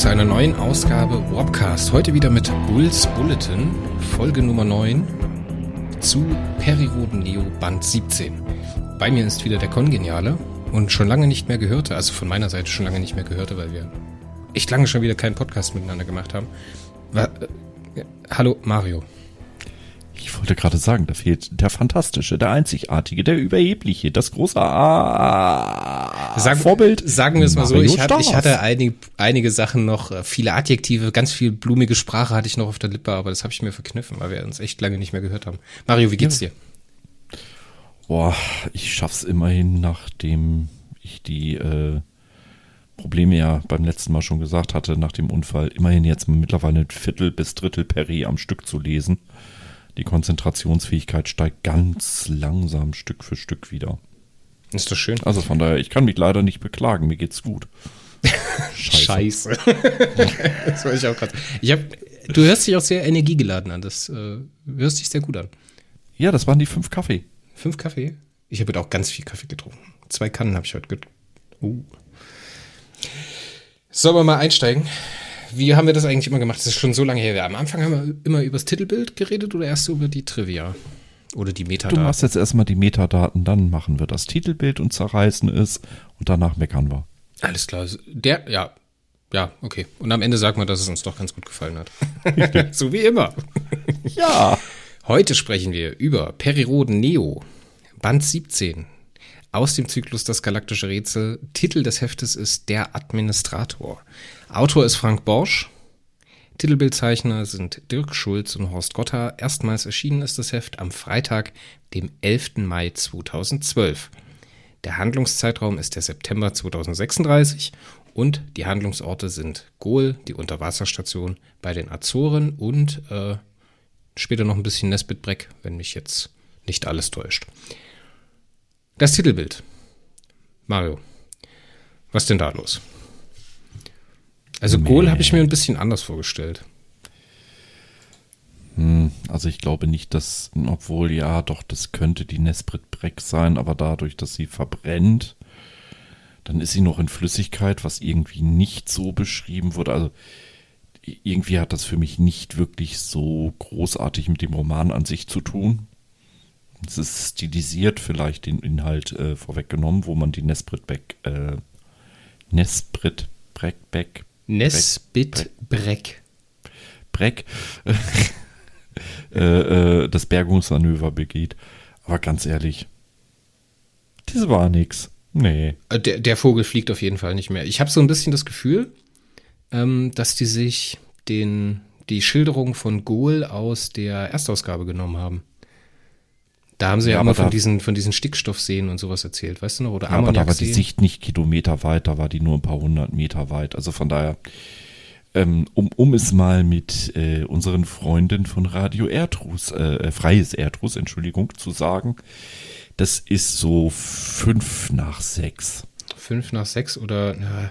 zu einer neuen Ausgabe Wobcast. Heute wieder mit Bulls Bulletin, Folge Nummer 9 zu Periroden Neo Band 17. Bei mir ist wieder der Kongeniale und schon lange nicht mehr gehörte, also von meiner Seite schon lange nicht mehr gehörte, weil wir echt lange schon wieder keinen Podcast miteinander gemacht haben. War, äh, hallo Mario. Ich wollte gerade sagen, da fehlt der Fantastische, der Einzigartige, der Überhebliche, das große A sagen, Vorbild. Sagen wir es mal so, ich hatte, ich hatte einige, einige Sachen noch, äh, viele Adjektive, ganz viel blumige Sprache hatte ich noch auf der Lippe, aber das habe ich mir verkniffen, weil wir uns echt lange nicht mehr gehört haben. Mario, wie geht's ja. dir? Boah, ich schaff's immerhin, nachdem ich die äh, Probleme ja beim letzten Mal schon gesagt hatte, nach dem Unfall, immerhin jetzt mittlerweile ein Viertel bis Drittel Peri am Stück zu lesen. Die Konzentrationsfähigkeit steigt ganz langsam Stück für Stück wieder. Ist das schön? Also von daher, ich kann mich leider nicht beklagen, mir geht's gut. Scheiße. Scheiße. das war ich auch gerade. Ich hab, du hörst dich auch sehr energiegeladen an. Das äh, hörst dich sehr gut an. Ja, das waren die fünf Kaffee. Fünf Kaffee? Ich habe heute auch ganz viel Kaffee getrunken. Zwei Kannen habe ich heute getrunken. Uh. Sollen wir mal einsteigen? Wie haben wir das eigentlich immer gemacht? Das ist schon so lange her. Am Anfang haben wir immer über das Titelbild geredet oder erst über die Trivia? Oder die Metadaten? Du machst jetzt erstmal die Metadaten, dann machen wir das Titelbild und zerreißen es und danach meckern wir. Alles klar. Der, ja. Ja, okay. Und am Ende sagen wir, dass es uns doch ganz gut gefallen hat. so wie immer. ja. Heute sprechen wir über Periroden Neo, Band 17, aus dem Zyklus Das galaktische Rätsel. Titel des Heftes ist Der Administrator. Autor ist Frank Borsch. Titelbildzeichner sind Dirk Schulz und Horst Gotter. Erstmals erschienen ist das Heft am Freitag, dem 11. Mai 2012. Der Handlungszeitraum ist der September 2036 und die Handlungsorte sind Gol, die Unterwasserstation bei den Azoren und äh, später noch ein bisschen Nesbitbreck, wenn mich jetzt nicht alles täuscht. Das Titelbild. Mario, was denn da los? Also nee. Goal habe ich mir ein bisschen anders vorgestellt. Hm, also ich glaube nicht, dass, obwohl ja, doch, das könnte die Nesprit Breck sein, aber dadurch, dass sie verbrennt, dann ist sie noch in Flüssigkeit, was irgendwie nicht so beschrieben wurde. Also irgendwie hat das für mich nicht wirklich so großartig mit dem Roman an sich zu tun. Es ist stilisiert vielleicht den Inhalt äh, vorweggenommen, wo man die Nesprit Breck, äh, Nesprit Breck, Beck, Nesbit Breck. Breck. äh, äh, das Bergungsmanöver begeht. Aber ganz ehrlich, das war nix. Nee. Äh, der, der Vogel fliegt auf jeden Fall nicht mehr. Ich habe so ein bisschen das Gefühl, ähm, dass die sich den, die Schilderung von Gohl aus der Erstausgabe genommen haben. Da haben sie ja, ja immer von diesen, von diesen Stickstoffseen und sowas erzählt, weißt du noch? Oder ja, aber da war die Sicht nicht Kilometer weit, da war die nur ein paar hundert Meter weit. Also von daher, ähm, um, um es mal mit äh, unseren Freunden von Radio Erdrus, äh, äh, Freies Erdrus, Entschuldigung, zu sagen, das ist so fünf nach sechs. Fünf nach sechs oder, na,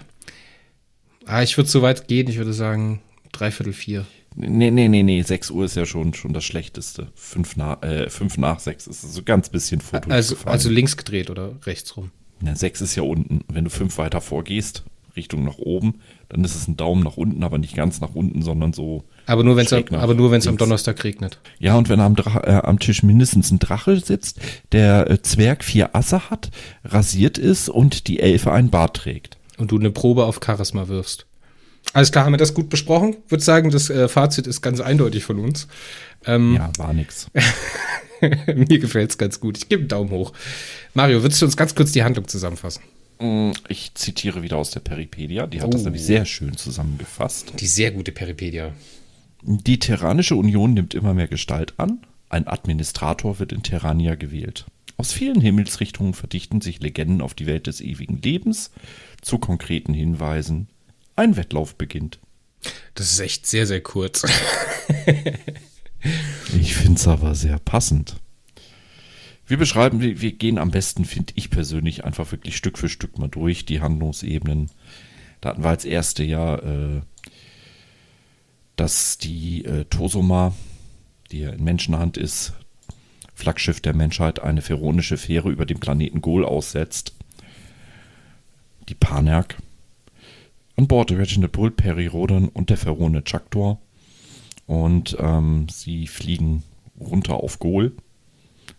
ah, ich würde so weit gehen, ich würde sagen dreiviertel vier. Nee, nee, nee, nee, 6 Uhr ist ja schon, schon das Schlechteste. 5 nach, äh, fünf nach 6 ist so ganz bisschen Foto. Also, also links gedreht oder rechts rum? Ja, 6 ist ja unten. Wenn du 5 weiter vorgehst, Richtung nach oben, dann ist es ein Daumen nach unten, aber nicht ganz nach unten, sondern so. Aber nur, wenn es aber nur, wenn es am Donnerstag regnet. Ja, und wenn am, Drache, äh, am Tisch mindestens ein Drache sitzt, der äh, Zwerg vier Asse hat, rasiert ist und die Elfe ein Bart trägt. Und du eine Probe auf Charisma wirfst. Alles klar, haben wir das gut besprochen. Ich würde sagen, das äh, Fazit ist ganz eindeutig von uns. Ähm, ja, war nix. mir gefällt es ganz gut. Ich gebe einen Daumen hoch. Mario, würdest du uns ganz kurz die Handlung zusammenfassen? Mm, ich zitiere wieder aus der Peripedia. Die hat oh. das nämlich sehr schön zusammengefasst. Die sehr gute Peripedia. Die Terranische Union nimmt immer mehr Gestalt an. Ein Administrator wird in Terrania gewählt. Aus vielen Himmelsrichtungen verdichten sich Legenden auf die Welt des ewigen Lebens zu konkreten Hinweisen ein Wettlauf beginnt. Das ist echt sehr, sehr kurz. ich finde es aber sehr passend. Wir beschreiben, wir gehen am besten, finde ich persönlich, einfach wirklich Stück für Stück mal durch die Handlungsebenen. Da hatten wir als erste ja, äh, dass die äh, Tosoma, die ja in Menschenhand ist, Flaggschiff der Menschheit, eine pharaonische Fähre über dem Planeten Gol aussetzt. Die Panerk An Bord Reginald Bull, Perry Rodan und der verrohene Chaktor. Und ähm, sie fliegen runter auf Gol.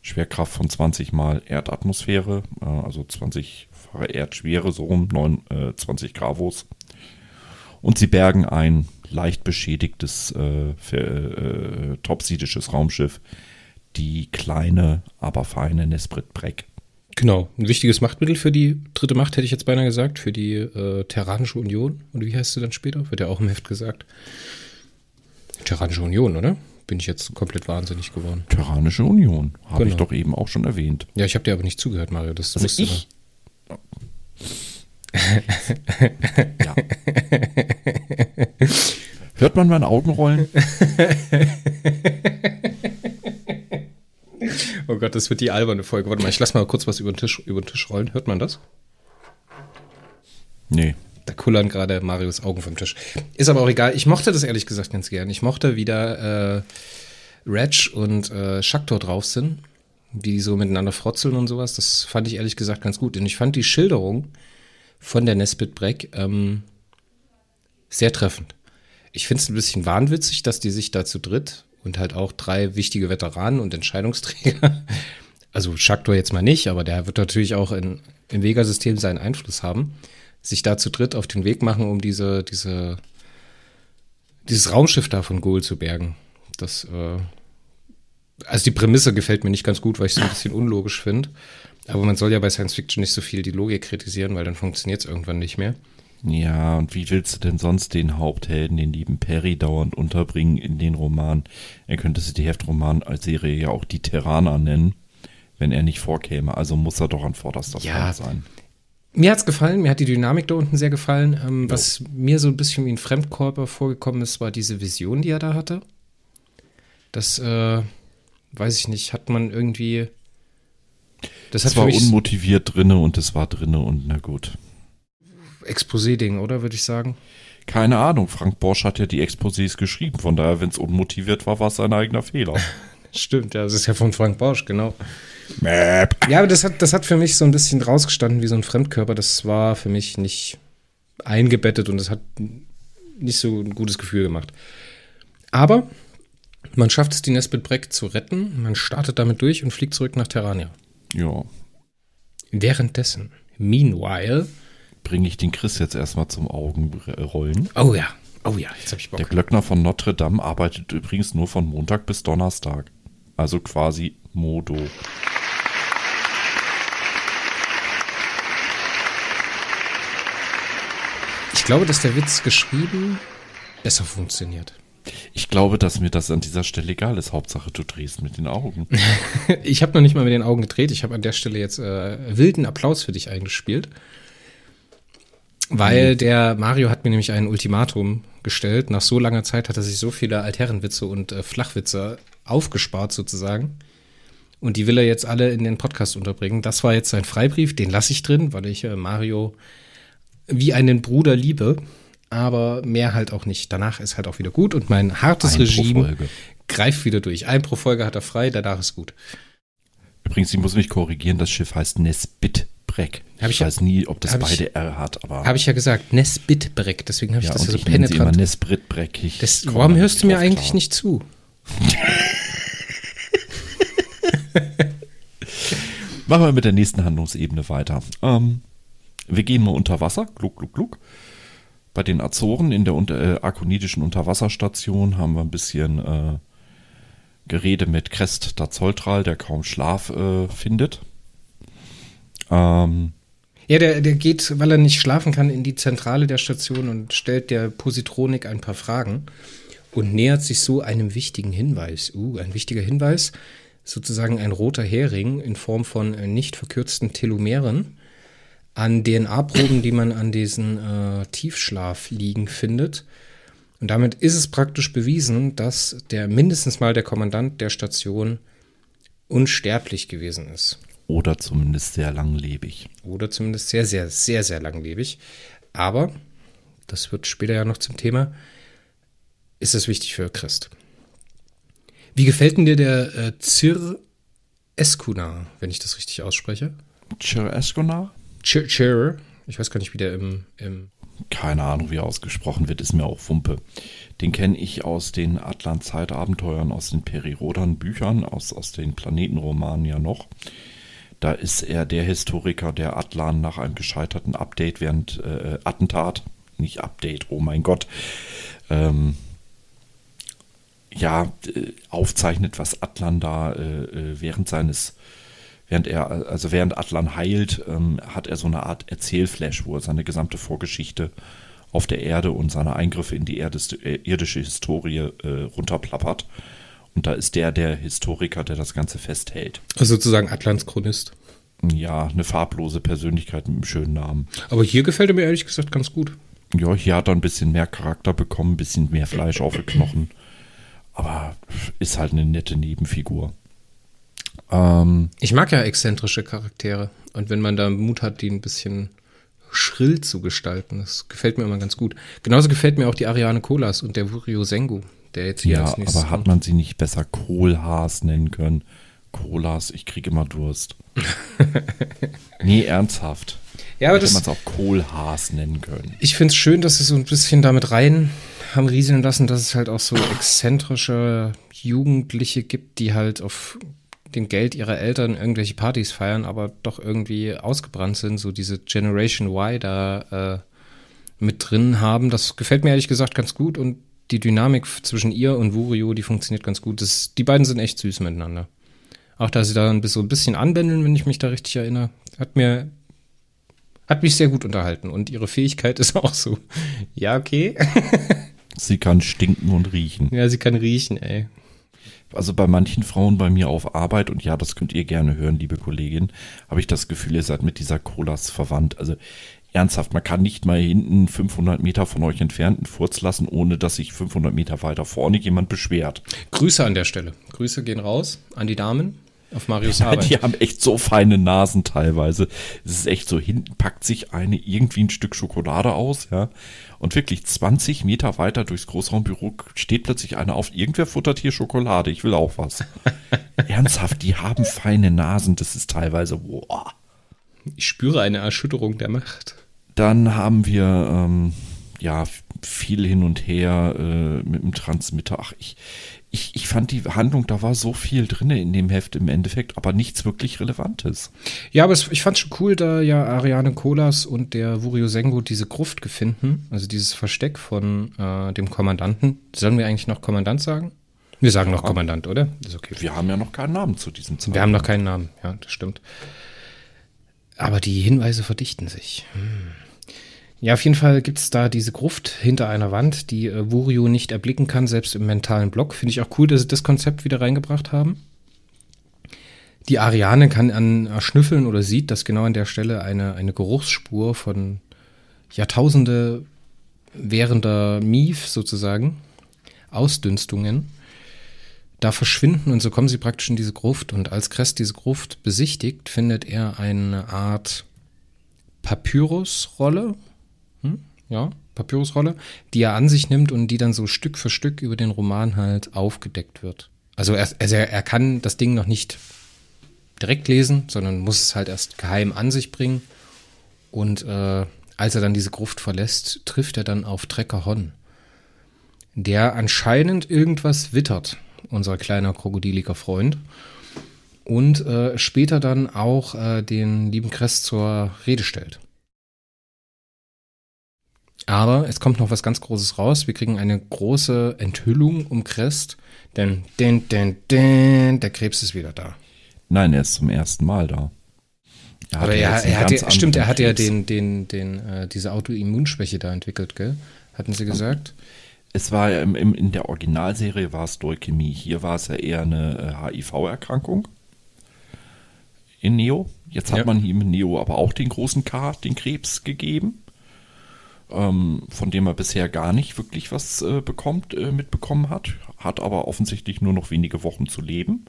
Schwerkraft von 20 mal Erdatmosphäre, äh, also 20-fache Erdschwere, so rum, 9, äh, 20 Gravos. Und sie bergen ein leicht beschädigtes äh, äh, topsidisches Raumschiff, die kleine, aber feine Nesprit Breck. Genau, ein wichtiges Machtmittel für die dritte Macht, hätte ich jetzt beinahe gesagt, für die äh, Terranische Union. Und wie heißt sie dann später? Wird ja auch im Heft gesagt. Terranische Union, oder? Bin ich jetzt komplett wahnsinnig geworden. Terranische Union, habe genau. ich doch eben auch schon erwähnt. Ja, ich habe dir aber nicht zugehört, Mario. Das also ich? ja. Hört man meine Augen rollen? oh Gott, das wird die alberne Folge. Warte mal, ich lass mal kurz was über den Tisch, über den Tisch rollen. Hört man das? Nee. Da kullern gerade Marios Augen vom Tisch. Ist aber auch egal. Ich mochte das ehrlich gesagt ganz gern. Ich mochte, wie da äh, Reg und äh, Schaktor drauf sind, wie die so miteinander frotzeln und sowas. Das fand ich ehrlich gesagt ganz gut. Und ich fand die Schilderung von der Nesbit Breck ähm, sehr treffend. Ich finde es ein bisschen wahnwitzig, dass die sich da zu dritt und halt auch drei wichtige Veteranen und Entscheidungsträger, also Schaktor jetzt mal nicht, aber der wird natürlich auch in, im Vega-System seinen Einfluss haben, sich da zu dritt auf den Weg machen, um diese, diese, dieses Raumschiff da von Gohl zu bergen. Das, äh, also die Prämisse gefällt mir nicht ganz gut, weil ich es ein bisschen unlogisch finde. Aber man soll ja bei Science Fiction nicht so viel die Logik kritisieren, weil dann funktioniert es irgendwann nicht mehr. Ja, und wie willst du denn sonst den Haupthelden, den lieben Perry, dauernd unterbringen in den Roman? Er könnte sich die Heftroman als Serie ja auch die Terraner nennen, wenn er nicht vorkäme. Also muss er doch an vorderster ja, Front sein. Mir hat's gefallen, mir hat die Dynamik da unten sehr gefallen. Ähm, was mir so ein bisschen wie ein Fremdkörper vorgekommen ist, war diese Vision, die er da hatte. Das, äh, weiß ich nicht, hat man irgendwie. Das, das war unmotiviert drinne und es war drinne und na gut. Exposé-Ding, oder würde ich sagen? Keine Ahnung. Frank Borsch hat ja die Exposés geschrieben. Von daher, wenn es unmotiviert war, war es sein eigener Fehler. Stimmt, ja, das ist ja von Frank Borsch, genau. Map. Ja, aber das hat, das hat für mich so ein bisschen rausgestanden wie so ein Fremdkörper. Das war für mich nicht eingebettet und das hat nicht so ein gutes Gefühl gemacht. Aber man schafft es, die Nesbit Breck zu retten. Man startet damit durch und fliegt zurück nach Terrania. Ja. Währenddessen, meanwhile, bringe ich den Chris jetzt erstmal zum Augenrollen. Oh ja, oh ja, jetzt habe ich Bock. Der Glöckner von Notre Dame arbeitet übrigens nur von Montag bis Donnerstag. Also quasi Modo. Ich glaube, dass der Witz geschrieben besser funktioniert. Ich glaube, dass mir das an dieser Stelle egal ist. Hauptsache, du drehst mit den Augen. ich habe noch nicht mal mit den Augen gedreht. Ich habe an der Stelle jetzt äh, wilden Applaus für dich eingespielt. Weil mhm. der Mario hat mir nämlich ein Ultimatum gestellt. Nach so langer Zeit hat er sich so viele Altherrenwitze und äh, Flachwitze aufgespart sozusagen. Und die will er jetzt alle in den Podcast unterbringen. Das war jetzt sein Freibrief, den lasse ich drin, weil ich äh, Mario wie einen Bruder liebe. Aber mehr halt auch nicht. Danach ist halt auch wieder gut und mein hartes Ein Regime greift wieder durch. Ein pro Folge hat er frei, danach ist gut. Übrigens, ich muss mich korrigieren, das Schiff heißt Nesbit. Hab ich, ich weiß nie, ob das beide ich, R hat, aber. Habe ich ja gesagt, Nesbit Breck, deswegen habe ich ja, das ja so ich penetrant. Immer Nesbrit Breck. Das, warum hörst du mir eigentlich klar. nicht zu? Machen wir mit der nächsten Handlungsebene weiter. Ähm, wir gehen mal unter Wasser. Gluck, gluck, gluck. Bei den Azoren in der unter, äh, arkonidischen Unterwasserstation haben wir ein bisschen äh, Gerede mit Crest da Zolltral, der kaum Schlaf äh, findet. Ähm, ja, der, der geht, weil er nicht schlafen kann, in die Zentrale der Station und stellt der Positronik ein paar Fragen und nähert sich so einem wichtigen Hinweis. Uh, ein wichtiger Hinweis, sozusagen ein roter Hering in Form von äh, nicht verkürzten Telomeren an DNA-Proben, die man an diesen äh, Tiefschlafliegen findet. Und damit ist es praktisch bewiesen, dass der mindestens mal der Kommandant der Station unsterblich gewesen ist. Oder zumindest sehr langlebig. Oder zumindest sehr, sehr, sehr, sehr langlebig. Aber, das wird später ja noch zum Thema, ist es wichtig für Christ. Wie gefällt denn dir der äh, Zir Eskunar, wenn ich das richtig ausspreche? Chir Eskunar? Chir, Chir. Ich weiß gar nicht, wie der im, im keine Ahnung, wie er ausgesprochen wird, ist mir auch Wumpe. Den kenne ich aus den Atlan-Zeitabenteuern, aus den Peri-Rodan-Büchern, aus, aus den Planetenromanen ja noch. Da ist er der Historiker, der Atlan nach einem gescheiterten Update während äh, Attentat, nicht Update, oh mein Gott, ähm, ja, äh, aufzeichnet, was Atlan da äh, äh, während seines, während er, also während Atlan heilt, ähm, hat er so eine Art Erzählflash, wo er seine gesamte Vorgeschichte auf der Erde und seine Eingriffe in die Erdis, äh, irdische Historie äh, runterplappert. Und da ist der der Historiker, der das Ganze festhält. Also sozusagen Atlans Chronist. Ja, eine farblose Persönlichkeit mit einem schönen Namen. Aber hier gefällt er mir ehrlich gesagt ganz gut. Ja, hier hat er ein bisschen mehr Charakter bekommen, ein bisschen mehr Fleisch auf den Knochen. Aber ist halt eine nette Nebenfigur. Ähm, ich mag ja exzentrische Charaktere. Und wenn man da Mut hat, die ein bisschen schrill zu gestalten, das gefällt mir immer ganz gut. Genauso gefällt mir auch die Ariane Kolas und der Wurio Sengu, der jetzt hier ja, aber hat man sie nicht besser Kohlhaas nennen können? Kolas, ich kriege immer Durst. nee, ernsthaft. Ja, aber Hätte man es auch Kohlhaas nennen können. Ich finde es schön, dass sie so ein bisschen damit rein haben rieseln lassen, dass es halt auch so exzentrische Jugendliche gibt, die halt auf dem Geld ihrer Eltern irgendwelche Partys feiern, aber doch irgendwie ausgebrannt sind, so diese Generation Y da äh, mit drin haben. Das gefällt mir ehrlich gesagt ganz gut und die Dynamik zwischen ihr und Wurio, die funktioniert ganz gut. Das, die beiden sind echt süß miteinander. Auch da sie da so ein bisschen anbändeln, wenn ich mich da richtig erinnere, hat mir hat mich sehr gut unterhalten und ihre Fähigkeit ist auch so. Ja, okay. sie kann stinken und riechen. Ja, sie kann riechen, ey also bei manchen Frauen bei mir auf Arbeit, und ja, das könnt ihr gerne hören, liebe Kollegin, habe ich das Gefühl, ihr seid mit dieser Colas verwandt. Also ernsthaft, man kann nicht mal hinten 500 Meter von euch entfernt einen Furz lassen, ohne dass sich 500 Meter weiter vorne jemand beschwert. Grüße an der Stelle. Grüße gehen raus an die Damen auf Marius Arbeit. Die haben echt so feine Nasen teilweise. Es ist echt so, hinten packt sich eine irgendwie ein Stück Schokolade aus, ja. Und wirklich 20 Meter weiter durchs Großraumbüro steht plötzlich einer auf, irgendwer futtert hier Schokolade, ich will auch was. Ernsthaft, die haben feine Nasen, das ist teilweise, boah. Ich spüre eine Erschütterung der Macht. Dann haben wir, ähm, ja, viel hin und her äh, mit dem Transmitter. Ach, ich, ich, ich fand die Handlung, da war so viel drin in dem Heft im Endeffekt, aber nichts wirklich Relevantes. Ja, aber es, ich fand schon cool, da ja Ariane Kolas und der Wurio Sengo diese Gruft gefunden, also dieses Versteck von äh, dem Kommandanten. Sollen wir eigentlich noch Kommandant sagen? Wir sagen noch Kommandant, oder? ist okay. Wir haben ja noch keinen Namen zu diesem Zeitpunkt. Wir haben noch keinen Namen, ja, das stimmt. Aber die Hinweise verdichten sich. Hm. Ja, auf jeden Fall gibt es da diese Gruft hinter einer Wand, die äh, Wurio nicht erblicken kann, selbst im mentalen Block. Finde ich auch cool, dass sie das Konzept wieder reingebracht haben. Die Ariane kann an erschnüffeln oder sieht, dass genau an der Stelle eine, eine Geruchsspur von Jahrtausende währender Mief sozusagen, Ausdünstungen, da verschwinden und so kommen sie praktisch in diese Gruft. Und als Crest diese Gruft besichtigt, findet er eine Art Papyrusrolle, hm? ja, Papyrusrolle, die er an sich nimmt und die dann so Stück für Stück über den Roman halt aufgedeckt wird. Also er, also er kann das Ding noch nicht direkt lesen, sondern muss es halt erst geheim an sich bringen. Und äh, als er dann diese Gruft verlässt, trifft er dann auf Trecker Hon, der anscheinend irgendwas wittert, unser kleiner krokodiliger Freund. Und äh, später dann auch äh, den lieben Kress zur Rede stellt. Aber es kommt noch was ganz Großes raus. Wir kriegen eine große Enthüllung um Crest, denn den, den, den, der Krebs ist wieder da. Nein, er ist zum ersten Mal da. Er Aber er, er hat ja, stimmt, er hat ja den, den, den, äh, diese Autoimmunschwäche da entwickelt, gell? Hatten Sie gesagt? Es war ja im, im, in der Originalserie war es Leukämie. Hier war es ja eher eine äh, HIV-Erkrankung. In Neo. Jetzt hat ja. man ihm in Neo aber auch den großen K, den Krebs gegeben ähm, von dem er bisher gar nicht wirklich was äh, bekommt, äh, mitbekommen hat, hat aber offensichtlich nur noch wenige Wochen zu leben.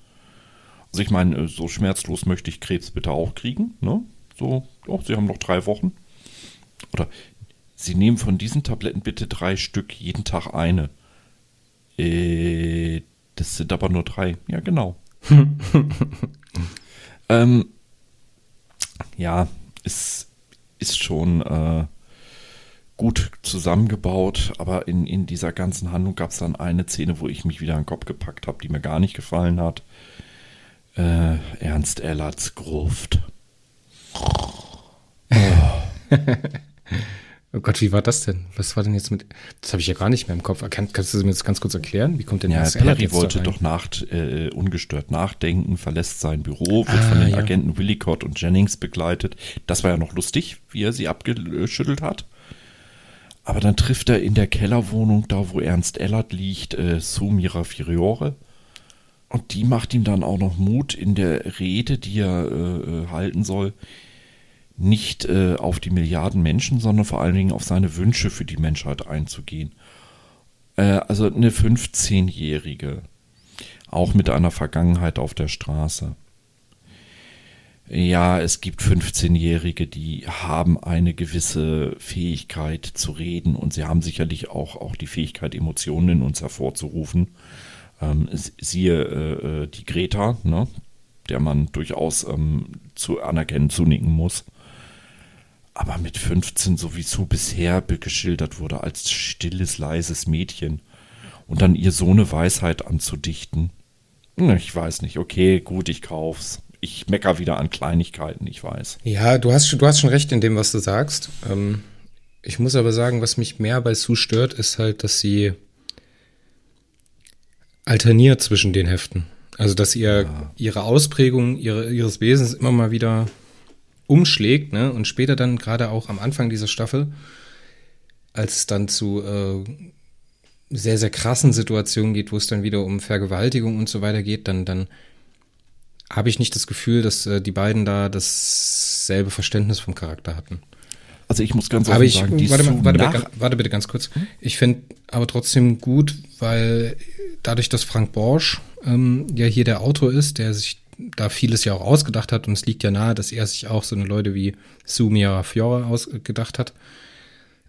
Also ich meine, äh, so schmerzlos möchte ich Krebs bitte auch kriegen. Ne? So, oh, Sie haben noch drei Wochen. Oder Sie nehmen von diesen Tabletten bitte drei Stück, jeden Tag eine. Äh, das sind aber nur drei. Ja, genau. ähm, ja, es ist schon äh, gut zusammengebaut, aber in, in dieser ganzen Handlung gab es dann eine Szene, wo ich mich wieder an den Kopf gepackt habe, die mir gar nicht gefallen hat. Äh, Ernst Ellerts Gruft. Oh. oh Gott, wie war das denn? Was war denn jetzt mit. Das habe ich ja gar nicht mehr im Kopf. Kann, kannst du mir das ganz kurz erklären? Wie kommt denn ja, Ernst Perry Ellert jetzt wollte doch nach, äh, ungestört nachdenken, verlässt sein Büro, wird Ah, von den ja. Agenten Willicott und Jennings begleitet. Das war ja noch lustig, wie er sie abgeschüttelt hat. Aber dann trifft er in der Kellerwohnung, da wo Ernst Ellert liegt, äh, Sumira Firiore. Und die macht ihm dann auch noch Mut in der Rede, die er äh, äh, halten soll, nicht äh, auf die Milliarden Menschen, sondern vor allen Dingen auf seine Wünsche für die Menschheit einzugehen. Äh, also eine 15-Jährige, auch mit einer Vergangenheit auf der Straße. Ja, es gibt 15-Jährige, die haben eine gewisse Fähigkeit zu reden und sie haben sicherlich auch, auch die Fähigkeit, Emotionen in uns hervorzurufen. Ähm, siehe äh, äh, die Greta, ne? der man durchaus ähm, zu anerkennen, zunicken muss. Aber mit 15 sowieso bisher be- geschildert wurde als stilles, leises Mädchen. Und dann ihr so eine Weisheit anzudichten. Na, Ich weiß nicht. Okay, gut, ich kauf's. Ich mecker wieder an Kleinigkeiten, ich weiß. Ja, du hast, schon- du hast schon recht in dem, was du sagst. Ähm, ich muss aber sagen, was mich mehr bei Sue stört, ist halt, dass sie alterniert zwischen den Heften. Also, dass ihr ihre Ausprägung ihre, ihres Wesens immer mal wieder umschlägt, ne? Und später dann gerade auch am Anfang dieser Staffel, als es dann zu äh, sehr, sehr krassen Situationen geht, wo es dann wieder um Vergewaltigung und so weiter geht, dann, dann habe ich nicht das Gefühl, dass äh, die beiden da dasselbe Verständnis vom Charakter hatten. Also ich muss ganz Aber offen ich, sagen, die warte, mal, warte, bitte, warte bitte ganz kurz. Ich finde aber trotzdem gut, weil dadurch, dass Frank Borsch ähm, ja hier der Autor ist, der sich da vieles ja auch ausgedacht hat und es liegt ja nahe, dass er sich auch so eine Leute wie Sumia Fiora ausgedacht hat,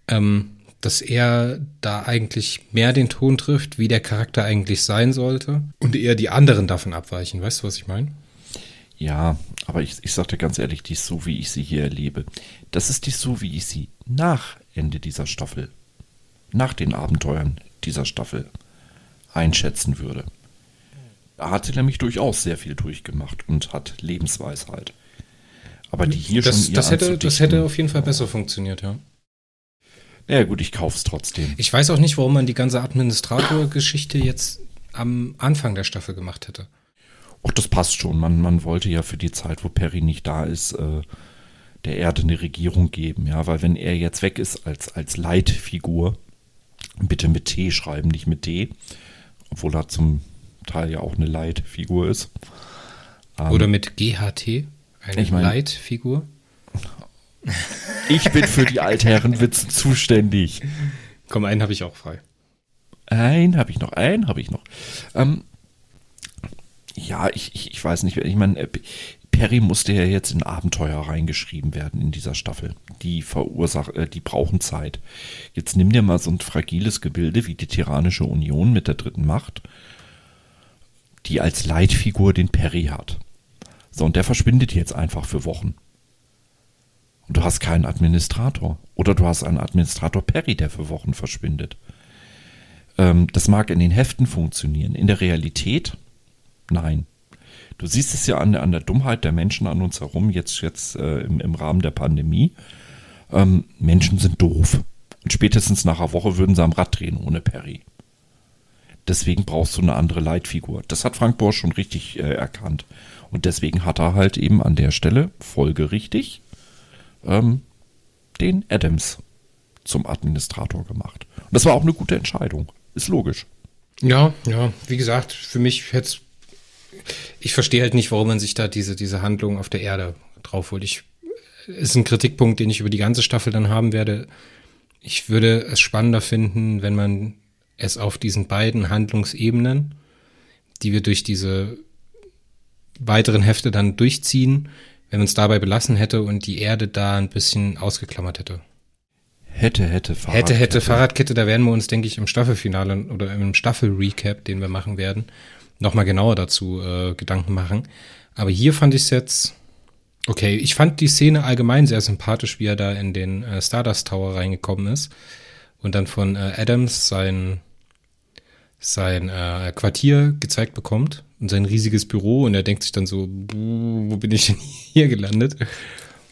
ähm, dass er da eigentlich mehr den Ton trifft, wie der Charakter eigentlich sein sollte und eher die anderen davon abweichen. Weißt du, was ich meine? Ja, aber ich, ich sag dir ganz ehrlich, die ist so, wie ich sie hier erlebe. Das ist die so, wie ich sie nach Ende dieser Staffel, nach den Abenteuern dieser Staffel einschätzen würde. Da hat sie nämlich durchaus sehr viel durchgemacht und hat Lebensweisheit. Aber die hier Das, schon das, hätte, das hätte auf jeden Fall besser funktioniert, ja. Ja gut, ich kauf's trotzdem. Ich weiß auch nicht, warum man die ganze Administrator-Geschichte jetzt am Anfang der Staffel gemacht hätte. Ach, das passt schon. Man, man wollte ja für die Zeit, wo Perry nicht da ist, äh, der Erde eine Regierung geben, ja, weil wenn er jetzt weg ist als, als Leitfigur, bitte mit T schreiben, nicht mit D, obwohl er zum Teil ja auch eine Leitfigur ist. Ähm, Oder mit GHT, eine Ich mein- Leitfigur. ich bin für die Altherrenwitze zuständig. Komm, einen habe ich auch frei. Einen habe ich noch, einen habe ich noch. Ähm, ja, ich, ich, ich weiß nicht, ich meine, äh, Perry musste ja jetzt in Abenteuer reingeschrieben werden in dieser Staffel. Die verursachen, äh, die brauchen Zeit. Jetzt nimm dir mal so ein fragiles Gebilde wie die Tyrannische Union mit der dritten Macht, die als Leitfigur den Perry hat. So, und der verschwindet jetzt einfach für Wochen. Und du hast keinen Administrator. Oder du hast einen Administrator Perry, der für Wochen verschwindet. Ähm, das mag in den Heften funktionieren. In der Realität, nein. Du siehst es ja an, der- an der Dummheit der Menschen an uns herum, jetzt, jetzt äh, im, im Rahmen der Pandemie. Ähm, Menschen sind doof. Und spätestens nach einer Woche würden sie am Rad drehen ohne Perry. Deswegen brauchst du eine andere Leitfigur. Das hat Frank Borsch schon richtig äh, erkannt. Und deswegen hat er halt eben an der Stelle folgerichtig ähm, den Adams zum Administrator gemacht. Und das war auch eine gute Entscheidung. Ist logisch. Ja, ja, wie gesagt, für mich hätte ich verstehe halt nicht, warum man sich da diese, diese Handlung auf der Erde drauf holt. Ich, ist ein Kritikpunkt, den ich über die ganze Staffel dann haben werde. Ich würde es spannender finden, wenn man es auf diesen beiden Handlungsebenen, die wir durch diese weiteren Hefte dann durchziehen, wenn man es dabei belassen hätte und die Erde da ein bisschen ausgeklammert hätte. Hätte, hätte, Fahrrad. Hätte, hätte, Fahrradkette, da werden wir uns, denke ich, im Staffelfinale oder im Staffel-Recap, den wir machen werden, nochmal genauer dazu äh, Gedanken machen. Aber hier fand ich es jetzt Okay, ich fand die Szene allgemein sehr sympathisch, wie er da in den äh, Stardust Tower reingekommen ist und dann von äh, Adams sein, sein äh, Quartier gezeigt bekommt und sein riesiges Büro und er denkt sich dann so, wo bin ich denn hier gelandet?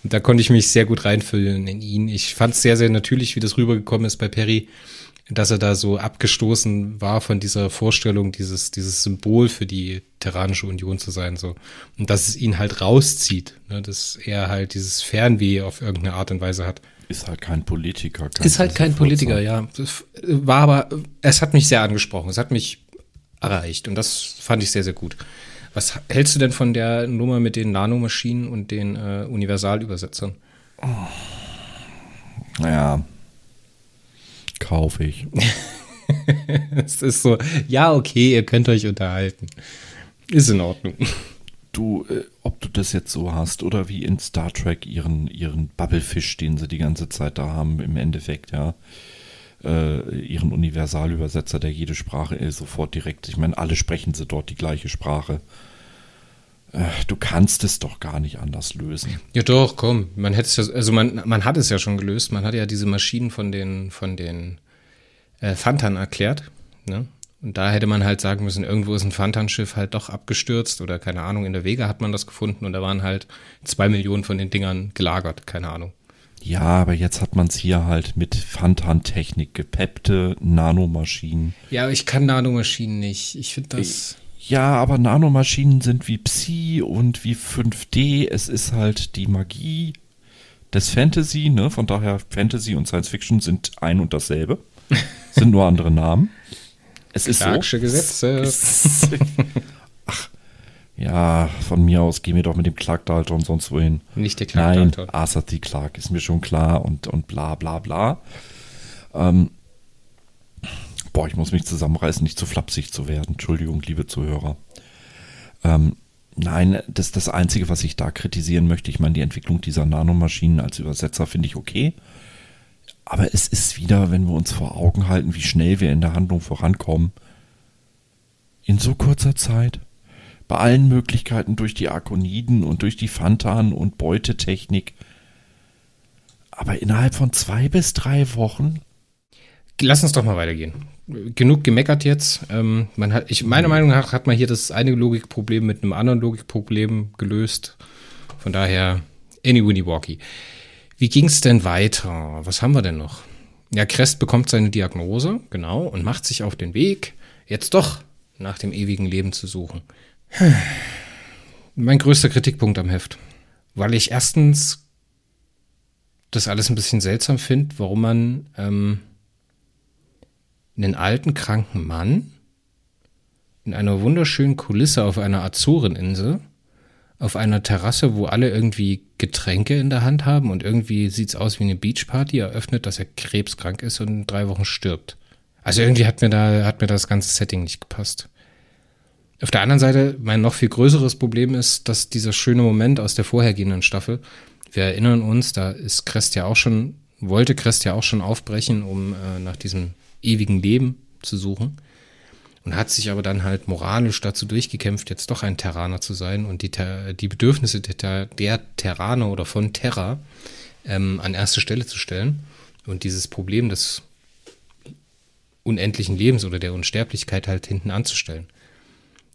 Und da konnte ich mich sehr gut reinfüllen in ihn. Ich fand es sehr, sehr natürlich, wie das rübergekommen ist bei Perry, dass er da so abgestoßen war von dieser Vorstellung, dieses, dieses Symbol für die Terranische Union zu sein, so. Und dass es ihn halt rauszieht, ne, dass er halt dieses Fernweh auf irgendeine Art und Weise hat. Ist halt kein Politiker. Ist halt kein Politiker, ja. War aber, es hat mich sehr angesprochen. Es hat mich erreicht und das fand ich sehr, sehr gut. Was hältst du denn von der Nummer mit den Nanomaschinen und den äh, Universalübersetzern? Oh. Naja, kaufe ich. es ist so, ja, okay, ihr könnt euch unterhalten. Ist in Ordnung. Du, äh, ob du das jetzt so hast oder wie in Star Trek ihren, ihren Bubblefish, den sie die ganze Zeit da haben, im Endeffekt, ja. Äh, ihren Universalübersetzer, der jede Sprache äh, sofort direkt, ich meine, alle sprechen sie dort die gleiche Sprache. Äh, du kannst es doch gar nicht anders lösen. Ja doch, komm, man hätte es ja, also man, man hat es ja schon gelöst. Man hat ja diese Maschinen von den, von den äh, Fantan erklärt, ne? Und da hätte man halt sagen müssen, irgendwo ist ein Fantan-Schiff halt doch abgestürzt oder keine Ahnung, in der Wege hat man das gefunden und da waren halt zwei Millionen von den Dingern gelagert, keine Ahnung. Ja, aber jetzt hat man es hier halt mit Fantan-Technik, gepeppte Nanomaschinen. Ja, aber ich kann Nanomaschinen nicht. Ich finde das. Ja, aber Nanomaschinen sind wie Psi und wie 5D. Es ist halt die Magie des Fantasy, ne? Von daher Fantasy und Science Fiction sind ein und dasselbe. sind nur andere Namen. Es ist Clarksche so. Gesetze. Ach, ja, von mir aus geh mir doch mit dem Clark Dalton und sonst wohin. Nicht der Clark Nein, Dalton. Arthur C. Clark ist mir schon klar und, und bla bla bla. Ähm, Boah, ich muss mich zusammenreißen, nicht zu flapsig zu werden. Entschuldigung, liebe Zuhörer. Ähm, nein, das ist das Einzige, was ich da kritisieren möchte. Ich meine, die Entwicklung dieser Nanomaschinen als Übersetzer finde ich okay. Aber es ist wieder, wenn wir uns vor Augen halten, wie schnell wir in der Handlung vorankommen. In so kurzer Zeit. Bei allen Möglichkeiten durch die Arkoniden und durch die Fantan und Beutetechnik. Aber innerhalb von zwei bis drei Wochen lass uns doch mal weitergehen. Genug gemeckert jetzt. Ähm, man hat, ich, meiner Meinung nach hat man hier das eine Logikproblem mit einem anderen Logikproblem gelöst. Von daher, any winnie walkie. Wie ging es denn weiter? Was haben wir denn noch? Ja, Crest bekommt seine Diagnose, genau, und macht sich auf den Weg, jetzt doch nach dem ewigen Leben zu suchen. Mein größter Kritikpunkt am Heft. Weil ich erstens das alles ein bisschen seltsam finde, warum man ähm, einen alten, kranken Mann in einer wunderschönen Kulisse auf einer Azoreninsel, auf einer Terrasse, wo alle irgendwie Getränke in der Hand haben und irgendwie sieht's aus wie eine Beachparty, eröffnet, dass er krebskrank ist und in drei Wochen stirbt. Also irgendwie hat mir da, hat mir das ganze Setting nicht gepasst. Auf der anderen Seite, mein noch viel größeres Problem ist, dass dieser schöne Moment aus der vorhergehenden Staffel, wir erinnern uns, da ist Crest ja auch schon, wollte Crest ja auch schon aufbrechen, um äh, nach diesem ewigen Leben zu suchen. Und hat sich aber dann halt moralisch dazu durchgekämpft, jetzt doch ein Terraner zu sein und die, die Bedürfnisse der, der Terraner oder von Terra ähm, an erste Stelle zu stellen und dieses Problem des unendlichen Lebens oder der Unsterblichkeit halt hinten anzustellen.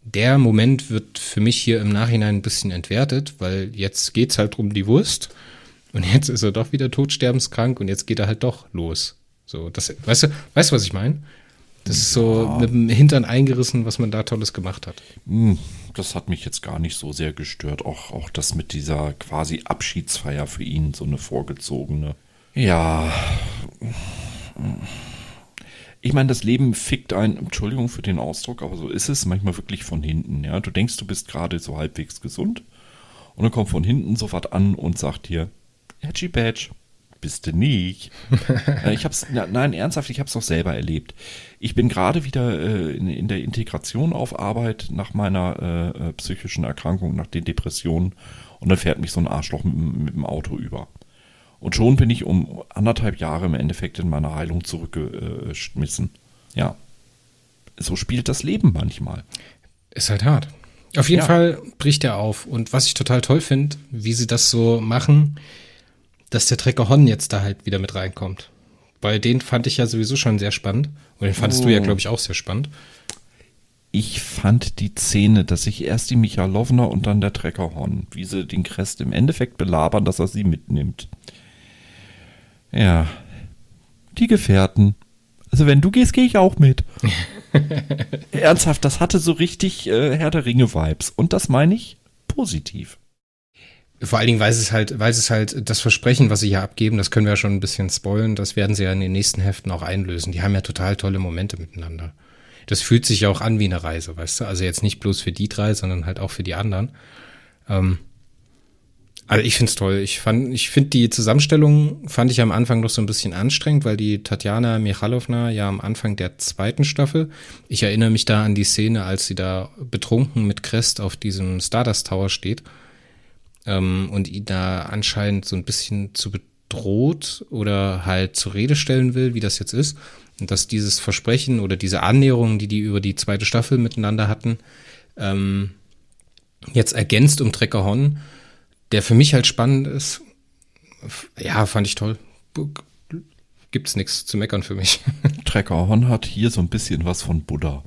Der Moment wird für mich hier im Nachhinein ein bisschen entwertet, weil jetzt geht's halt um die Wurst und jetzt ist er doch wieder todsterbenskrank und jetzt geht er halt doch los. So, das, weißt du, weißt du, was ich meine? Das ist so ja. mit dem Hintern eingerissen, was man da Tolles gemacht hat. Hm, das hat mich jetzt gar nicht so sehr gestört. Auch, auch das mit dieser quasi Abschiedsfeier für ihn, so eine vorgezogene. Ja. Ich meine, das Leben fickt einen, Entschuldigung für den Ausdruck, aber so ist es manchmal wirklich von hinten. Ja, du denkst, du bist gerade so halbwegs gesund und dann kommt von hinten sofort an und sagt dir, Edgy Badge, bist du nicht. Äh, ich hab's, nein, ernsthaft, ich habe es doch selber erlebt. Ich bin gerade wieder äh, in, in, der Integration auf Arbeit nach meiner äh, äh, psychischen Erkrankung, nach den Depressionen und dann fährt mich so ein Arschloch mit, mit dem Auto über. Und schon bin ich um anderthalb Jahre im Endeffekt in meiner Heilung zurückgeschmissen. Ja. So spielt das Leben manchmal. Ist halt hart. Auf jeden Ja. Fall bricht er auf. Und was ich total toll finde, wie sie das so machen, dass der Trecker Hon jetzt da halt wieder mit reinkommt. Weil den fand ich ja sowieso schon sehr spannend. Und den fandest du ja, Oh. glaube ich, auch sehr spannend. Ich fand die Szene, dass sich erst die Michalowna und dann der Treckerhorn, wie sie den Crest im Endeffekt belabern, dass er sie mitnimmt. Ja, die Gefährten. Also wenn du gehst, gehe ich auch mit. Ernsthaft, das hatte so richtig äh, Herr der Ringe-Vibes. Und das meine ich positiv. Vor allen Dingen, weil es halt, weil es halt das Versprechen, was sie hier abgeben, das können wir ja schon ein bisschen spoilen, das werden sie ja in den nächsten Heften auch einlösen. Die haben ja total tolle Momente miteinander. Das fühlt sich ja auch an wie eine Reise, weißt du? Also jetzt nicht bloß für die drei, sondern halt auch für die anderen. Ähm, also ich find's toll. Ich fand, ich finde die Zusammenstellung fand ich am Anfang noch so ein bisschen anstrengend, weil die Tatjana Michalowna ja am Anfang der zweiten Staffel, ich erinnere mich da an die Szene, als sie da betrunken mit Crest auf diesem Stardust Tower steht ähm, und ihn da anscheinend so ein bisschen zu bedroht oder halt zur Rede stellen will, wie das jetzt ist. Und dass dieses Versprechen oder diese Annäherung, die die über die zweite Staffel miteinander hatten, ähm, jetzt ergänzt um Trecker Hon, der für mich halt spannend ist. Ja, fand ich toll. Gibt's nichts zu meckern für mich. Treckerhorn hat hier so ein bisschen was von Buddha.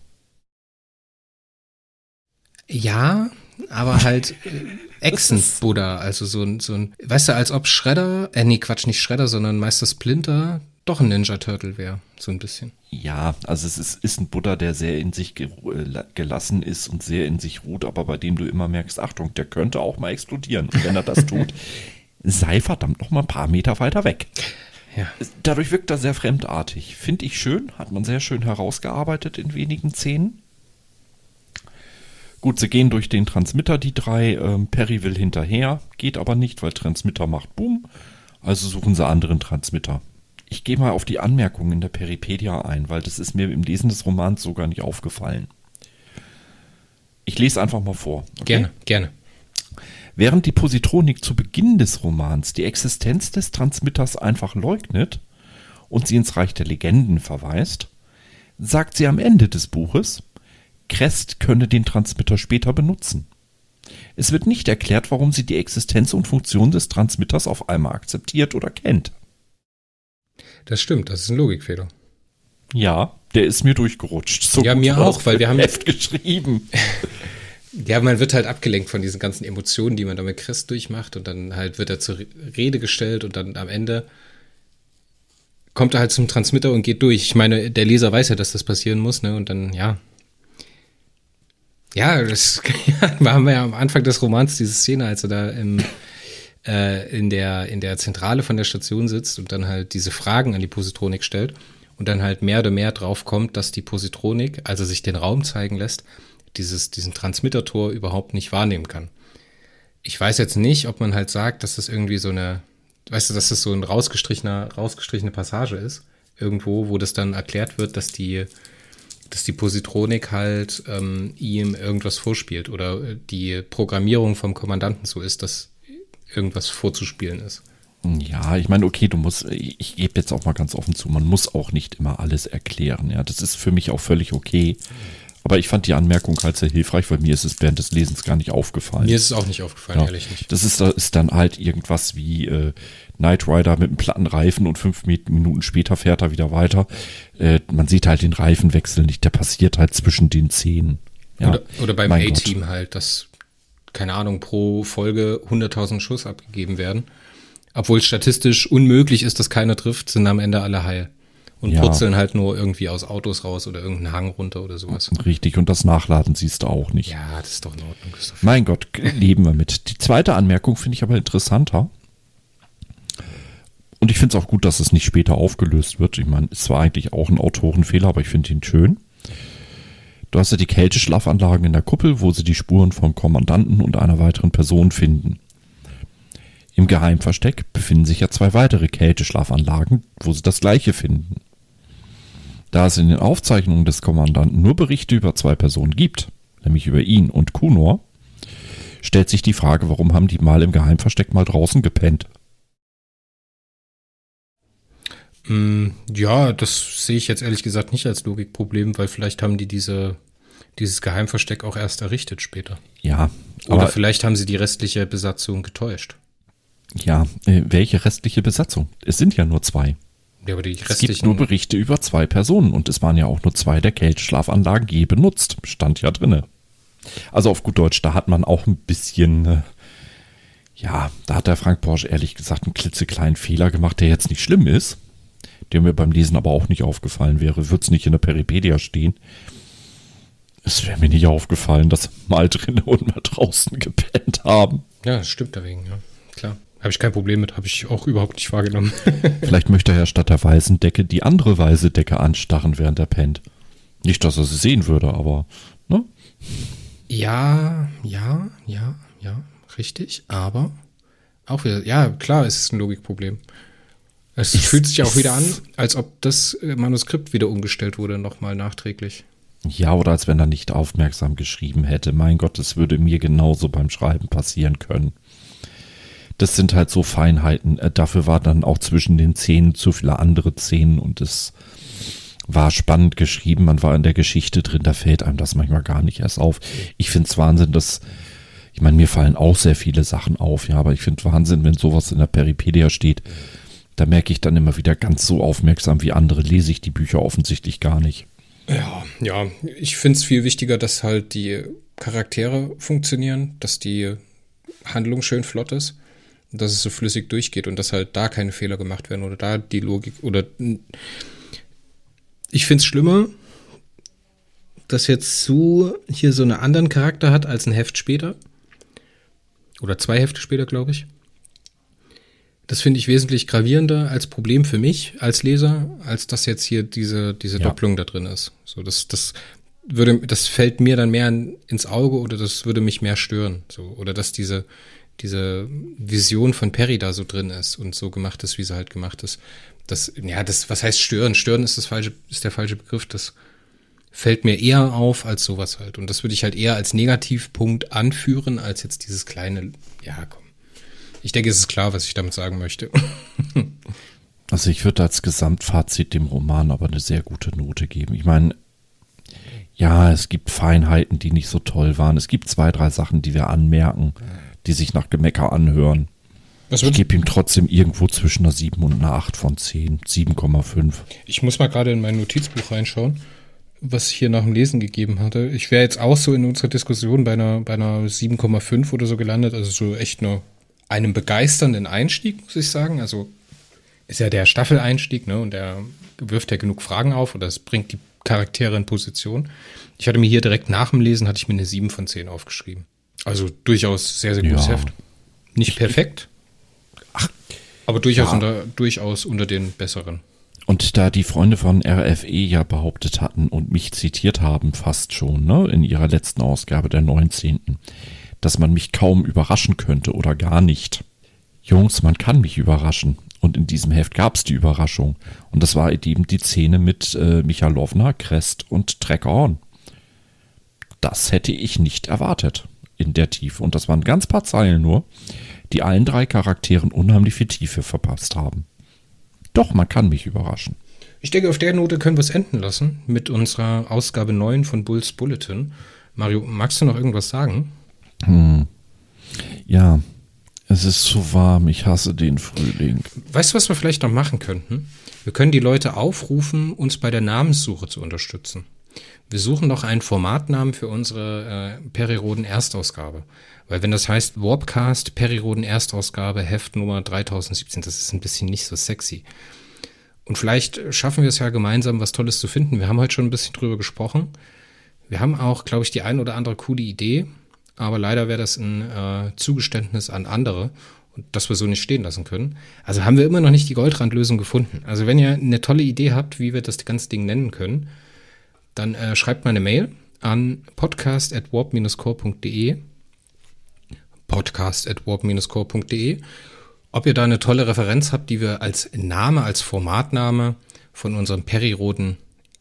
Ja, aber halt äh, Echsen-Buddha, also so ein, so ein, weißt du, als ob Shredder, äh, nee, Quatsch, nicht Shredder, sondern Meister Splinter doch ein Ninja Turtle wäre, so ein bisschen. Ja, also es ist, ist ein Buddha, der sehr in sich ge äh, gelassen ist und sehr in sich ruht, aber bei dem du immer merkst, Achtung, der könnte auch mal explodieren. Und wenn er das tut, sei verdammt noch mal ein paar Meter weiter weg. Ja. Dadurch wirkt er sehr fremdartig. Finde ich schön, hat man sehr schön herausgearbeitet in wenigen Szenen. Gut, sie gehen durch den Transmitter, die drei. Ähm, Perry will hinterher, geht aber nicht, weil Transmitter macht Boom. Also suchen sie anderen Transmitter. Ich gehe mal auf die Anmerkungen in der Peripedia ein, weil das ist mir im Lesen des Romans sogar nicht aufgefallen. Ich lese einfach mal vor. okay? Gerne, gerne. Während die Positronik zu Beginn des Romans die Existenz des Transmitters einfach leugnet und sie ins Reich der Legenden verweist, sagt sie am Ende des Buches, Crest könne den Transmitter später benutzen. Es wird nicht erklärt, warum sie die Existenz und Funktion des Transmitters auf einmal akzeptiert oder kennt. Das stimmt, das ist ein Logikfehler. Ja, der ist mir durchgerutscht. So Ja, mir auch, weil wir haben- Heft geschrieben. Ja, man wird halt abgelenkt von diesen ganzen Emotionen, die man da mit Crest durchmacht und dann halt wird er zur Rede gestellt und dann am Ende kommt er halt zum Transmitter und geht durch. Ich meine, der Leser weiß ja, dass das passieren muss, ne? Und dann, ja. Ja, das haben wir ja am Anfang des Romans diese Szene, als er da im, äh, in, der, in der Zentrale von der Station sitzt und dann halt diese Fragen an die Positronik stellt und dann halt mehr oder mehr drauf kommt, dass die Positronik, als er sich den Raum zeigen lässt, dieses, diesen Transmittertor überhaupt nicht wahrnehmen kann. Ich weiß jetzt nicht, ob man halt sagt, dass das irgendwie so eine, weißt du, dass das so ein rausgestrichener, rausgestrichene Passage ist, irgendwo, wo das dann erklärt wird, dass die, dass die Positronik halt ähm, ihm irgendwas vorspielt oder äh, die Programmierung vom Kommandanten so ist, dass irgendwas vorzuspielen ist. Ja, ich meine, okay, du musst, ich, ich gebe jetzt auch mal ganz offen zu, man muss auch nicht immer alles erklären. Ja, das ist für mich auch völlig okay. Aber ich fand die Anmerkung halt sehr hilfreich, weil mir ist es während des Lesens gar nicht aufgefallen. Mir ist es auch nicht aufgefallen, ja, ehrlich nicht. Das ist, da ist dann halt irgendwas wie äh, Knight Rider mit einem platten Reifen und fünf Min- Minuten später fährt er wieder weiter. Äh, man sieht halt den Reifenwechsel nicht, der passiert halt zwischen den Szenen. Ja, oder, oder beim. A-Team halt, dass, keine Ahnung, pro Folge 100.000 Schuss abgegeben werden. Obwohl statistisch unmöglich ist, dass keiner trifft, sind am Ende alle heil. Und Ja. purzeln halt nur irgendwie aus Autos raus oder irgendeinen Hang runter oder sowas. Richtig, und das Nachladen siehst du auch nicht. Ja, das ist doch in Ordnung, Christoph. Mein Gott, leben wir mit. Die zweite Anmerkung finde ich aber interessanter. Und ich finde es auch gut, dass es nicht später aufgelöst wird. Ich meine, es war eigentlich auch ein Autorenfehler, aber ich finde ihn schön. Du hast ja die Kälteschlafanlagen in der Kuppel, wo sie die Spuren vom Kommandanten und einer weiteren Person finden. Im Geheimversteck befinden sich ja zwei weitere Kälteschlafanlagen, wo sie das gleiche finden. Da es in den Aufzeichnungen des Kommandanten nur Berichte über zwei Personen gibt, nämlich über ihn und Kunor, stellt sich die Frage, warum haben die mal im Geheimversteck mal draußen gepennt? Mm, ja, das sehe ich jetzt ehrlich gesagt nicht als Logikproblem, weil vielleicht haben die diese, dieses Geheimversteck auch erst errichtet später. Ja, Oder vielleicht haben sie die restliche Besatzung getäuscht. Ja, äh, welche restliche Besatzung? Es sind ja nur zwei. Ja, aber die Es gibt nur Berichte über zwei Personen und es waren ja auch nur zwei der Kälteschlafanlagen je benutzt. Stand ja drinne. Also auf gut Deutsch, da hat man auch ein bisschen, äh, ja, da hat der Frank Porsche ehrlich gesagt einen klitzekleinen Fehler gemacht, der jetzt nicht schlimm ist, der mir beim Lesen aber auch nicht aufgefallen wäre. Wird es nicht in der Peripedia stehen. Es wäre mir nicht aufgefallen, dass mal drinnen und mal draußen gepennt haben. ja, das stimmt dagegen, ja. Klar. Habe ich kein Problem mit, habe ich auch überhaupt nicht wahrgenommen. Vielleicht möchte er statt der weißen Decke die andere weiße Decke anstarren, während er pennt. Nicht, dass er sie sehen würde, aber, ne? Ja, ja, ja, ja, richtig. Aber auch wieder, ja, klar, es ist ein Logikproblem. Es Ist- fühlt sich auch wieder an, als ob das äh, Manuskript wieder umgestellt wurde, nochmal nachträglich. Ja, oder als wenn er nicht aufmerksam geschrieben hätte. Mein Gott, es würde mir genauso beim Schreiben passieren können. Das sind halt so Feinheiten. Äh, Dafür war dann auch zwischen den Szenen zu viele andere Szenen und es war spannend geschrieben. Man war in der Geschichte drin, da fällt einem das manchmal gar nicht erst auf. Ich finde es Wahnsinn, dass, ich meine, mir fallen auch sehr viele Sachen auf, ja, aber ich finde Wahnsinn, wenn sowas in der Peripedia steht. Da merke ich dann immer wieder ganz so aufmerksam wie andere, lese ich die Bücher offensichtlich gar nicht. Ja, ja, ich finde es viel wichtiger, dass halt die Charaktere funktionieren, dass die Handlung schön flott ist, dass es so flüssig durchgeht und dass halt da keine Fehler gemacht werden oder da die Logik oder ich finde es schlimmer, dass jetzt Sue hier so einen anderen Charakter hat als ein Heft später. Oder zwei Hefte später, glaube ich. Das finde ich wesentlich gravierender als Problem für mich als Leser, als dass jetzt hier diese, diese Ja. Doppelung da drin ist. So, das, das würde, das fällt mir dann mehr in, ins Auge oder das würde mich mehr stören. So, oder dass diese, diese Vision von Perry da so drin ist und so gemacht ist, wie sie halt gemacht ist. Das, ja, das, was heißt stören? Stören ist das falsche, ist der falsche Begriff. Das fällt mir eher auf als sowas halt. Und das würde ich halt eher als Negativpunkt anführen, als jetzt dieses kleine, ja, komm. Ich denke, es ist klar, was ich damit sagen möchte. Also ich würde als Gesamtfazit dem Roman aber eine sehr gute Note geben. Ich meine, ja, es gibt Feinheiten, die nicht so toll waren. Es gibt zwei, drei Sachen, die wir anmerken, die sich nach Gemecker anhören. Was Ich gebe ihm trotzdem irgendwo zwischen einer 7 und einer 8 von 10. 7,5. ich muss mal gerade in mein Notizbuch reinschauen, was ich hier nach dem Lesen gegeben hatte. Ich wäre jetzt auch so in unserer Diskussion bei einer, bei einer 7,5 oder so gelandet. Also so echt nur einem begeisternden Einstieg, muss ich sagen. Also ist ja der Staffeleinstieg, ne? Und der wirft ja genug Fragen auf oder es bringt die Charaktere in Position. Ich hatte mir hier direkt nach dem Lesen, hatte ich mir eine 7 von 10 aufgeschrieben. Also durchaus sehr, sehr gutes Ja. Heft. Nicht perfekt. aber durchaus, ja. unter, durchaus unter den besseren. Und da die Freunde von RFE ja behauptet hatten und mich zitiert haben, fast schon, ne, in ihrer letzten Ausgabe der 19., dass man mich kaum überraschen könnte oder gar nicht. Jungs, man kann mich überraschen. Und in diesem Heft gab es die Überraschung. Und das war eben die Szene mit äh, Michalowna, Crest und Treckhorn. Das hätte ich nicht erwartet in der Tiefe. Und das waren ganz paar Zeilen nur, die allen drei Charakteren unheimlich viel Tiefe verpasst haben. Doch, man kann mich überraschen. Ich denke, auf der Note können wir es enden lassen mit unserer Ausgabe 9 von Bulls Bulletin. Mario, magst du noch irgendwas sagen? Hm. Ja, es ist so warm. Ich hasse den Frühling. Weißt du, was wir vielleicht noch machen könnten? Wir können die Leute aufrufen, uns bei der Namenssuche zu unterstützen. Wir suchen noch einen Formatnamen für unsere äh, Periroden Erstausgabe. Weil wenn das heißt Warpcast Periroden Erstausgabe Heft Nummer 3017, das ist ein bisschen nicht so sexy. Und vielleicht schaffen wir es ja gemeinsam, was Tolles zu finden. Wir haben heute schon ein bisschen drüber gesprochen. Wir haben auch, glaube ich, die ein oder andere coole Idee. Aber leider wäre das ein äh, Zugeständnis an andere und das wir so nicht stehen lassen können. Also haben wir immer noch nicht die Goldrandlösung gefunden. Also wenn ihr eine tolle Idee habt, wie wir das ganze Ding nennen können, dann äh, schreibt mal eine Mail an podcast at warp-core.de podcast at warp-core.de ob ihr da eine tolle Referenz habt, die wir als Name, als Formatname von unserem Periroden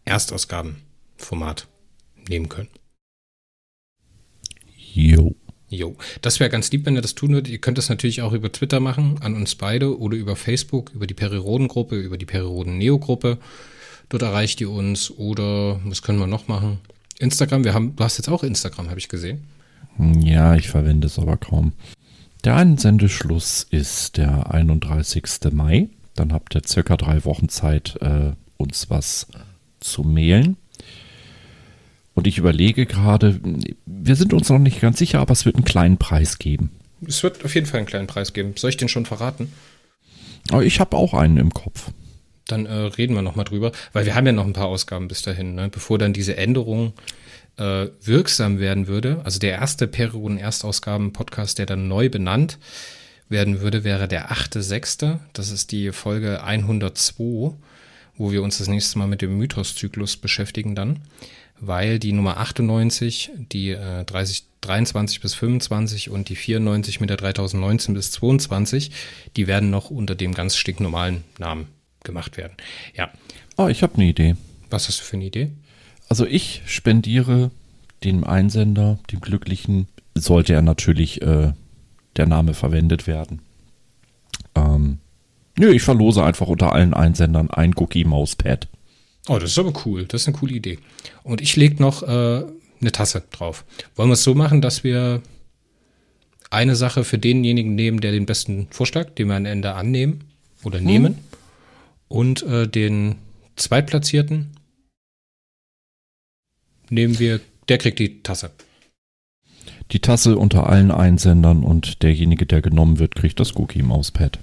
Erstausgabenformat nehmen können. Jo. Jo, das wäre ganz lieb, wenn ihr das tun würdet. Ihr könnt das natürlich auch über Twitter machen, an uns beide oder über Facebook, über die Periroden-Gruppe, über die Periroden-Neo-Gruppe. Dort erreicht ihr uns oder, was können wir noch machen? Instagram, wir haben, du hast jetzt auch Instagram, habe ich gesehen. Ja, ich verwende es aber kaum. Der Einsendeschluss ist der 31. Mai. Dann habt ihr circa drei Wochen Zeit, äh, uns was zu mailen. Und ich überlege gerade, wir sind uns noch nicht ganz sicher, aber es wird einen kleinen Preis geben. Es wird auf jeden Fall einen kleinen Preis geben. Soll ich den schon verraten? Aber ich habe auch einen im Kopf. Dann äh, reden wir nochmal drüber, weil wir haben ja noch ein paar Ausgaben bis dahin, ne? bevor dann diese Änderung äh, wirksam werden würde. Also der erste Perioden-Erstausgaben-Podcast, der dann neu benannt werden würde, wäre der 8.6. Das ist die Folge 102, wo wir uns das nächste Mal mit dem Mythoszyklus beschäftigen dann, weil die Nummer 98, die äh, 30, 23 bis 25 und die 94 mit der 3019 bis 22, die werden noch unter dem ganz stinknormalen Namen gemacht werden. Ja. Oh, ich habe eine Idee. Was hast du für eine Idee? Also ich spendiere dem Einsender, dem Glücklichen, sollte er natürlich äh, der Name verwendet werden. Ähm, nö, ich verlose einfach unter allen Einsendern ein Cookie Mauspad. Oh, das ist aber cool. Das ist eine coole Idee. Und ich lege noch äh, eine Tasse drauf. Wollen wir es so machen, dass wir eine Sache für denjenigen nehmen, der den besten Vorschlag, den wir am Ende annehmen oder nehmen, hm. Und äh, den Zweitplatzierten nehmen wir, der kriegt die Tasse. Die Tasse unter allen Einsendern und derjenige, der genommen wird, kriegt das Cookie Mauspad.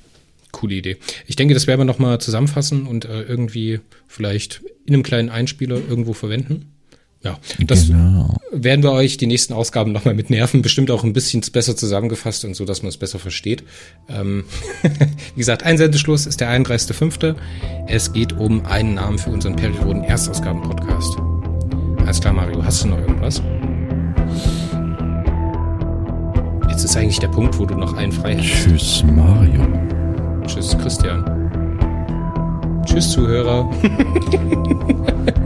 Coole Idee. Ich denke, das werden wir nochmal zusammenfassen und äh, irgendwie vielleicht in einem kleinen Einspieler irgendwo verwenden. Ja, das genau. werden wir euch die nächsten Ausgaben nochmal mit nerven. Bestimmt auch ein bisschen besser zusammengefasst und so, dass man es besser versteht. Ähm, wie gesagt, Einsendeschluss ist der 31.05. Es geht um einen Namen für unseren Perioden Erstausgaben-Podcast. Alles klar, Mario. Hast du noch irgendwas? Jetzt ist eigentlich der Punkt, wo du noch einen frei hast. Tschüss, Mario. Tschüss, Christian. Tschüss, Zuhörer.